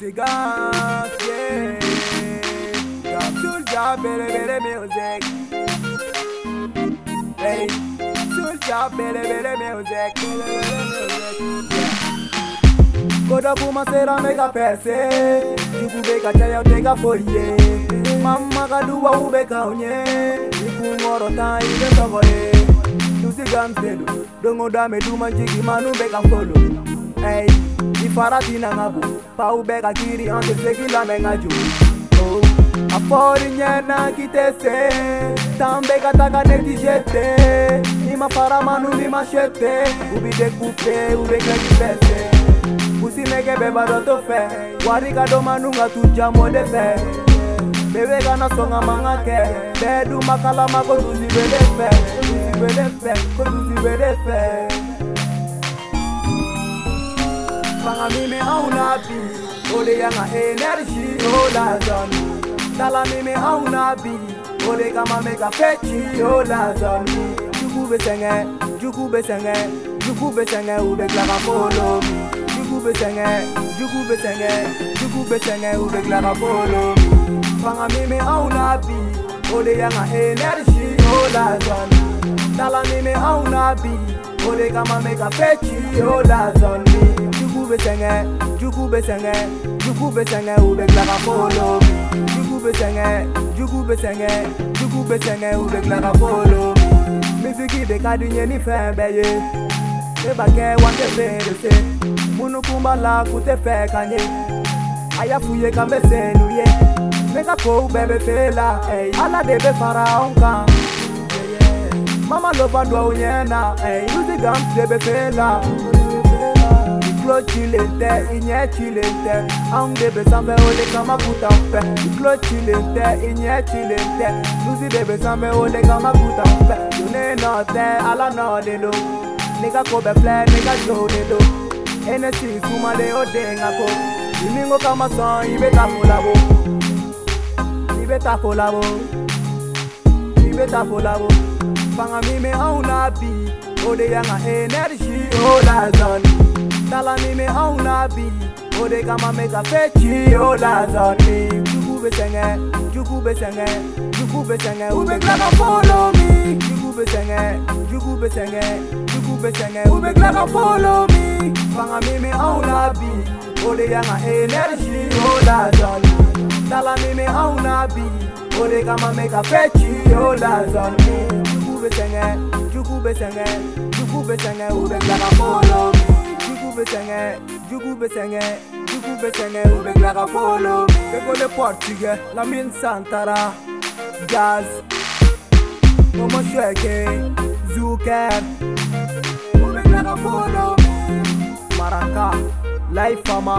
music up, yeah. Soul ja, bele bele music. Hey, soul ja, bele bele music. Koda kuma sera mega pese, juku beka chaya tega folie. Mama kaduwa ubeka onye, juku ngoro ta ibe sovole. Tusi gamselu, dongo dame duma jiki manu beka folo. Hey, ngifara thina ngabo paubeka kiri onke sekilame ngajoni oh. afori nyena kitese tambeka takanetijete imafara manuli mashete ubide kupe ubeka kipese usimeke bebadotofe warikado manunga tuja modefe bebeka na songa mangake beduma kalama kotuzibedefe kotuzibedefe kotuzibedefe mbanga mimi hauna bii ole yanga enerji olazani tala mimi hauna bii ole kama meka fechi olazani juku besenge juku besenge juku besenge ubeklaka folomi juku besenge juku besenge juku besenge ubeklaka folomi mbanga mimi hauna bii ole yanga enerji olazani tala mimi hauna bii ole kama meka fechi olazani be sɛŋɛ jugu be sɛŋɛ jugu be sɛŋɛ u be gilaka foolo mi jugu be sɛŋɛ jugu be sɛŋɛ jugu be sɛŋɛ u be gilaka foolo mi misiki be ka di nye ni fɛn bɛ ye e ba kɛ wa tɛ feere se munukunba la ku tɛ fɛ ka ye a y'a f'u ye kan bɛ senu ye ne ka kow bɛɛ be fee la ala de be fara anw kan mama lofa dɔw ɲɛ na musigam de be fee la. Hey. I klo chile te, inye chile te Ang debe sanbe ode kama koutan fe I klo chile te, inye chile te Nusi debe sanbe ode kama koutan fe Jounenote, ala nade lo Nega ko beple, nega jode do Enerji kouman de ode nga po Jiningo kama san, ibe ta fola vo Ibe ta fola vo Ibe ta fola vo Panga mimi a unabi Ode yangan enerji ola zan tala mimi haunabi ode kama meka fechi olazani jukubesenge jukubesenge jukubesenge ubeklaka folomi jukubesenge jukubesenge jukubesenge ubeklaka folomi fanga mimi haunabi ode yanga enerji olazani tala mimi haunabi ode kama meka fechi olazani jukubesenge jukubesenge jukubesenge ubeklaka folomi be sɛgɛn jugu be sɛgɛn jugu be sɛgɛn u be kila ka folo ekole portugɛ lamin santara jaz momo suɛke zukɛr u be kila ka folo maraka laifama